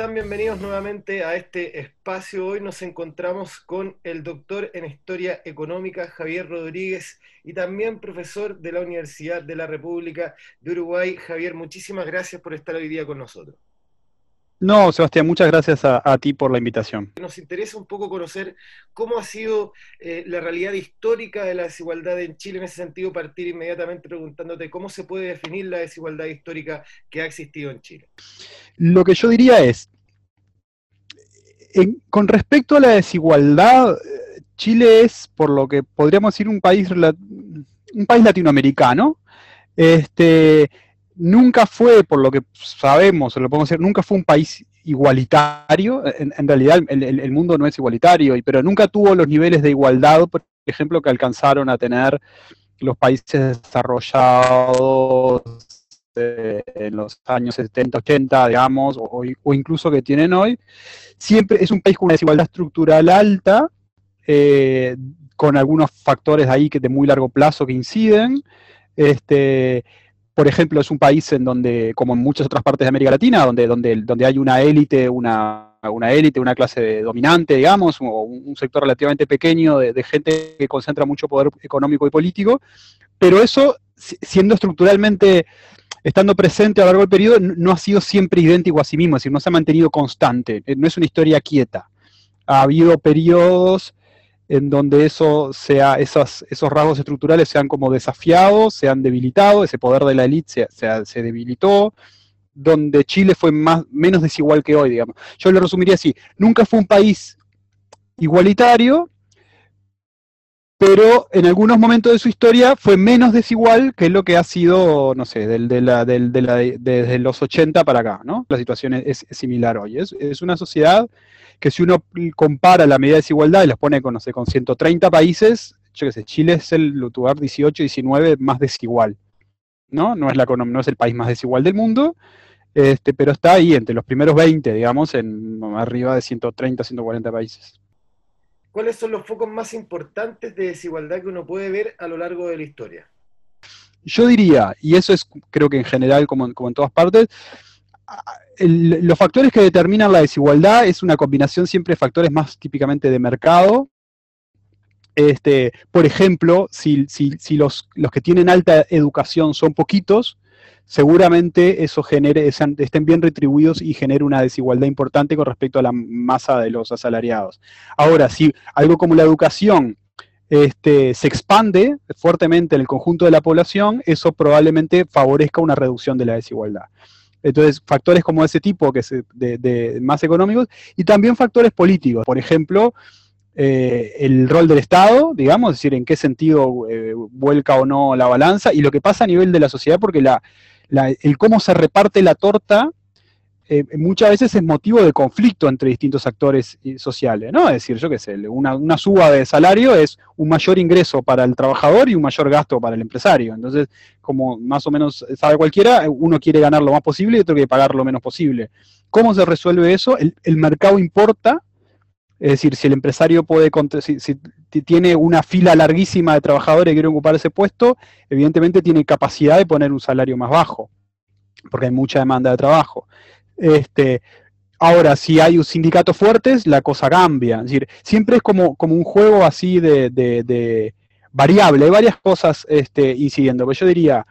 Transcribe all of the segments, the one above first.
están? Bienvenidos nuevamente a este espacio. Hoy nos encontramos con el doctor en Historia Económica Javier Rodríguez y también profesor de la Universidad de la República de Uruguay. Javier, muchísimas gracias por estar hoy día con nosotros. No, Sebastián, muchas gracias a, ti por la invitación. Nos interesa un poco conocer cómo ha sido eh, la realidad histórica de la desigualdad en Chile. En ese sentido, partir inmediatamente preguntándote cómo se puede definir la desigualdad histórica que ha existido en Chile. Lo que yo diría es, con respecto a la desigualdad, Chile es, por lo que podríamos decir, un país, un país latinoamericano. Este, nunca fue, por lo que sabemos, o lo podemos decir, nunca fue un país igualitario. En, realidad el, mundo no es igualitario, pero nunca tuvo los niveles de igualdad, por ejemplo, que alcanzaron a tener los países desarrollados en los años 70, 80, digamos, o, incluso que tienen hoy. Siempre es un país con una desigualdad estructural alta, eh, con algunos factores ahí que de muy largo plazo que inciden. Este, por ejemplo, es un país en donde, como en muchas otras partes de América Latina, donde, donde, donde hay una élite, una, una élite, una clase dominante, digamos, o un sector relativamente pequeño de, gente que concentra mucho poder económico y político, pero eso, siendo estructuralmente, estando presente a lo largo del periodo, no ha sido siempre idéntico a sí mismo, es decir, no se ha mantenido constante, no es una historia quieta. Ha habido periodos en donde esos, rasgos estructurales sean como desafiados, se han debilitado, ese poder de la élite se, se, debilitó, donde Chile fue más, menos desigual que hoy, digamos. Yo lo resumiría así, nunca fue un país igualitario, pero en algunos momentos de su historia fue menos desigual que lo que ha sido, no sé, del, de la, del, de la, desde los 80 para acá, ¿no? La situación es, similar hoy. Es, una sociedad que si uno compara la medida de desigualdad y las pone con, no sé, con 130 países, yo qué sé, Chile es el lugar 18, 19 más desigual, ¿no? No es, la, no es el país más desigual del mundo, este, pero está ahí entre los primeros 20, digamos, en arriba de 130, 140 países. ¿Cuáles son los focos más importantes de desigualdad que uno puede ver a lo largo de la historia? Yo diría, y eso es creo que en general como, como en todas partes, los factores que determinan la desigualdad es una combinación siempre de factores más típicamente de mercado. Este, por ejemplo, si, los, que tienen alta educación son poquitos, seguramente eso genere, estén bien retribuidos y genere una desigualdad importante con respecto a la masa de los asalariados. Ahora, si algo como la educación este, se expande fuertemente en el conjunto de la población, eso probablemente favorezca una reducción de la desigualdad. Entonces, factores como ese tipo, que es de, más económicos, y también factores políticos. Por ejemplo, eh, el rol del Estado, digamos, es decir, en qué sentido eh, vuelca o no la balanza, y lo que pasa a nivel de la sociedad, porque la, el cómo se reparte la torta eh, muchas veces es motivo de conflicto entre distintos actores sociales, ¿no? Es decir, yo qué sé, una, una, suba de salario es un mayor ingreso para el trabajador y un mayor gasto para el empresario. Entonces, como más o menos sabe cualquiera, uno quiere ganar lo más posible y otro quiere pagar lo menos posible. ¿Cómo se resuelve eso? El, mercado importa, es decir, si el empresario puede, si, si, tiene una fila larguísima de trabajadores que quieren ocupar ese puesto, evidentemente tiene capacidad de poner un salario más bajo, porque hay mucha demanda de trabajo. Este, ahora, si hay un sindicato fuertes, la cosa cambia. Es decir, siempre es como, como un juego así de, variable, hay varias cosas este, incidiendo. Pero yo diría,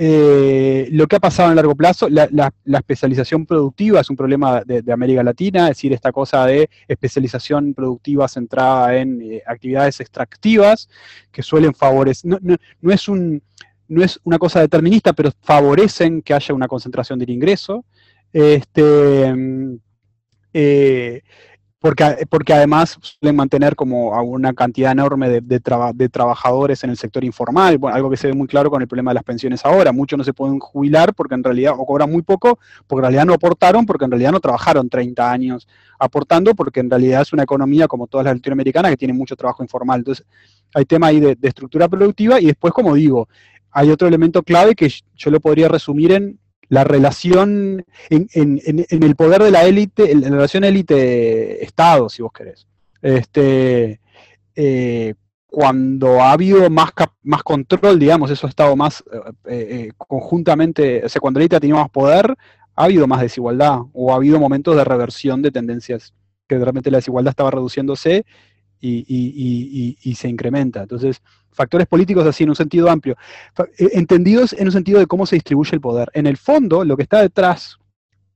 eh, lo que ha pasado en largo plazo, la, especialización productiva es un problema de, América Latina, es decir, esta cosa de especialización productiva centrada en eh, actividades extractivas que suelen favorecer, no, es un, no es una cosa determinista, pero favorecen que haya una concentración del ingreso. Este, eh, porque, porque además suelen mantener como una cantidad enorme de, de, trabajadores en el sector informal, algo que se ve muy claro con el problema de las pensiones ahora. Muchos no se pueden jubilar porque en realidad, o cobran muy poco, porque en realidad no aportaron, porque en realidad no trabajaron 30 años aportando, porque en realidad es una economía como todas las latinoamericanas que tiene mucho trabajo informal. Entonces, hay tema ahí de, de estructura productiva y después, como digo, hay otro elemento clave que yo lo podría resumir en la relación en, el poder de la élite, en la relación élite-Estado, si vos querés. Este, eh, cuando ha habido más, más control, digamos, eso ha estado más eh, eh, conjuntamente, o sea, cuando la élite ha tenido más poder, ha habido más desigualdad o ha habido momentos de reversión de tendencias, que realmente la desigualdad estaba reduciéndose y, se incrementa. Entonces, factores políticos así en un sentido amplio, eh, entendidos en un sentido de cómo se distribuye el poder. En el fondo, lo que está detrás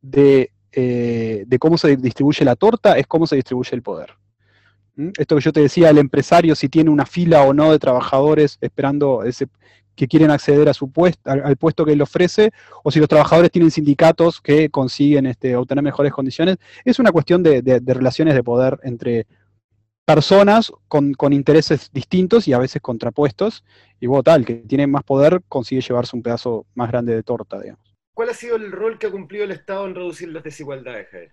de, eh, cómo se distribuye la torta es cómo se distribuye el poder. ¿Mm? Esto que yo te decía, el empresario si tiene una fila o no de trabajadores esperando ese, que quieren acceder a su puesto, al, puesto que él ofrece, o si los trabajadores tienen sindicatos que consiguen este, obtener mejores condiciones, es una cuestión de, relaciones de poder entre personas con, intereses distintos y a veces contrapuestos, y vos tal, que tiene más poder consigue llevarse un pedazo más grande de torta, digamos. ¿Cuál ha sido el rol que ha cumplido el Estado en reducir las desigualdades, Javier?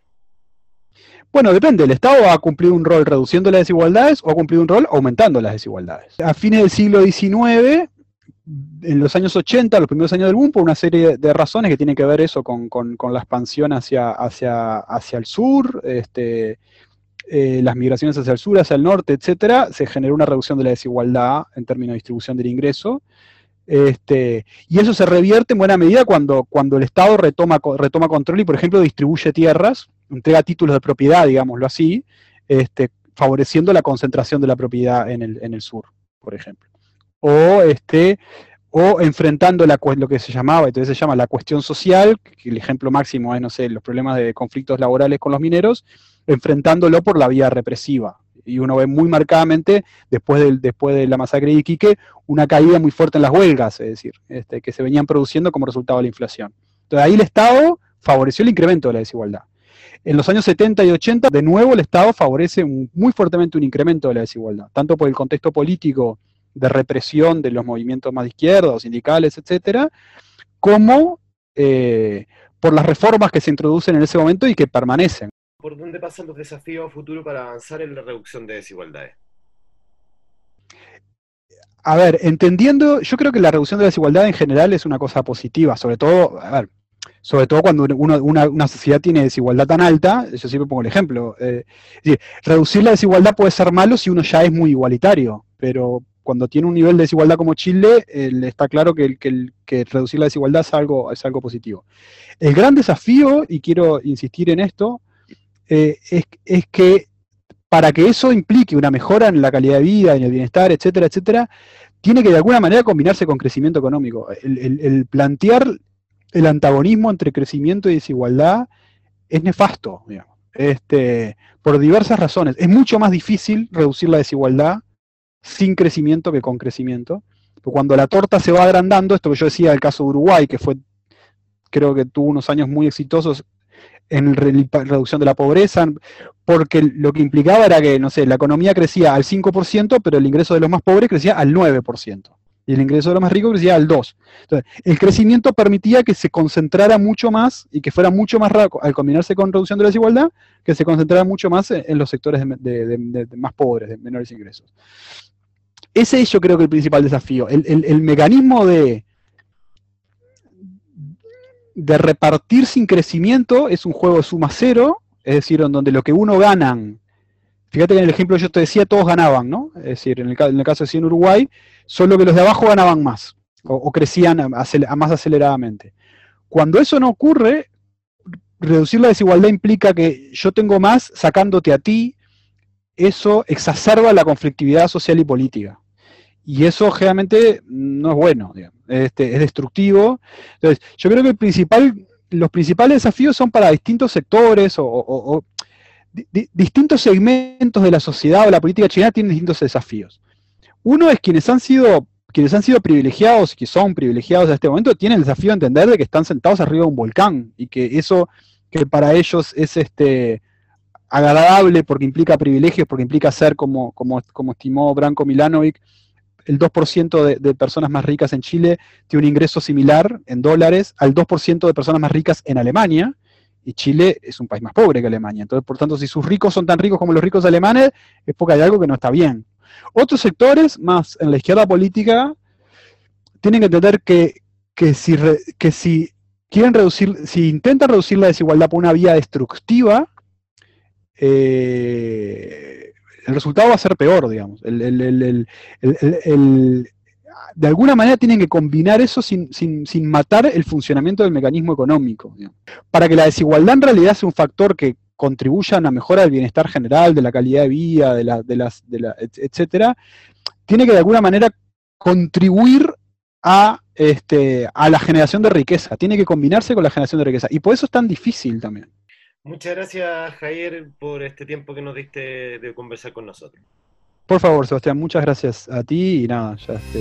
Bueno, depende. ¿El Estado ha cumplido un rol reduciendo las desigualdades o ha cumplido un rol aumentando las desigualdades? A fines del siglo XIX, en los años 80, los primeros años del boom, por una serie de razones que tienen que ver eso con, la expansión hacia, hacia, hacia el sur, este, eh, las migraciones hacia el sur, hacia el norte, etcétera, se generó una reducción de la desigualdad en términos de distribución del ingreso. Este, y eso se revierte en buena medida cuando, cuando el Estado retoma, retoma control y, por ejemplo, distribuye tierras, entrega títulos de propiedad, digámoslo así, este, favoreciendo la concentración de la propiedad en el, en el sur, por ejemplo o, este, o enfrentando la, lo que se llamaba, entonces se llama la cuestión social, el ejemplo máximo es, no sé, los problemas de conflictos laborales con los mineros, enfrentándolo por la vía represiva. Y uno ve muy marcadamente, después, después de la masacre de Iquique, una caída muy fuerte en las huelgas, es decir, este, que se venían produciendo como resultado de la inflación. Entonces ahí el Estado favoreció el incremento de la desigualdad. En los años 70 y 80, de nuevo, el Estado favorece muy fuertemente un incremento de la desigualdad, tanto por el contexto político de represión de los movimientos más de izquierda, sindicales, etcétera, como eh, por las reformas que se introducen en ese momento y que permanecen. ¿Por dónde pasan los desafíos a futuro para avanzar en la reducción de desigualdades? A ver, entendiendo, yo creo que la reducción de la desigualdad en general es una cosa positiva, sobre todo, a ver, sobre todo cuando una, sociedad tiene desigualdad tan alta, yo siempre pongo el ejemplo, eh, reducir la desigualdad puede ser malo si uno ya es muy igualitario, pero cuando tiene un nivel de desigualdad como Chile, está claro que, reducir la desigualdad es algo positivo. El gran desafío, y quiero insistir en esto, eh, es, que para que eso implique una mejora en la calidad de vida, en el bienestar, etcétera, etcétera, tiene que de alguna manera combinarse con crecimiento económico. El, plantear el antagonismo entre crecimiento y desigualdad es nefasto, Este, por diversas razones. Es mucho más difícil reducir la desigualdad sin crecimiento que con crecimiento. cuando la torta se va agrandando, esto que yo decía del caso de Uruguay, que fue, creo que tuvo unos años muy exitosos en reducción de la pobreza, porque lo que implicaba era que, no sé, la economía crecía al 5%, pero el ingreso de los más pobres crecía al 9% y el ingreso de los más ricos crecía al 2. Entonces, el crecimiento permitía que se concentrara mucho más y que fuera mucho más rápido, al combinarse con reducción de la desigualdad, que se concentrara mucho más en, los sectores de, más pobres, de menores ingresos. Ese es yo creo que el principal desafío. El, mecanismo de, de repartir sin crecimiento es un juego de suma cero, es decir, en donde lo que uno ganan Fíjate que en el ejemplo yo te decía, todos ganaban, ¿no? Es decir, en el, caso de en Uruguay, solo que los de abajo ganaban más o, crecían más aceleradamente. Cuando eso no ocurre, reducir la desigualdad implica que yo tengo más sacándote a ti, eso exacerba la conflictividad social y política. Y eso generalmente no es bueno, este, es destructivo. Entonces, yo creo que los principales desafíos son para distintos sectores o distintos segmentos de la sociedad o la política chilena tienen distintos desafíos. Uno es quienes han sido quienes han sido privilegiados y que son privilegiados a este momento tienen el desafío de entender de que están sentados arriba de un volcán y que eso que para ellos es este agradable porque implica privilegios, porque implica ser como, como, como estimó Branko Milanovic, el 2% de, personas más ricas en Chile tiene un ingreso similar en dólares al 2% de personas más ricas en Alemania, y Chile es un país más pobre que Alemania. Entonces, por tanto, si sus ricos son tan ricos como los ricos alemanes, es porque hay algo que no está bien. Otros sectores, más en la izquierda política, tienen que entender que, si, que si quieren reducir, si intentan reducir la desigualdad por una vía destructiva, eh, el resultado va a ser peor, digamos. de alguna manera tienen que combinar eso sin, matar el funcionamiento del mecanismo económico. Para que la desigualdad en realidad sea un factor que contribuya a una mejora del bienestar general, de la calidad de vida, de, la, de las, de la, etcétera, tiene que de alguna manera contribuir a, este, a la generación de riqueza, tiene que combinarse con la generación de riqueza. Y por eso es tan difícil también. Muchas gracias, Javier, por este tiempo que nos diste de conversar con nosotros. Por favor, Sebastián, muchas gracias a ti y nada, ya este,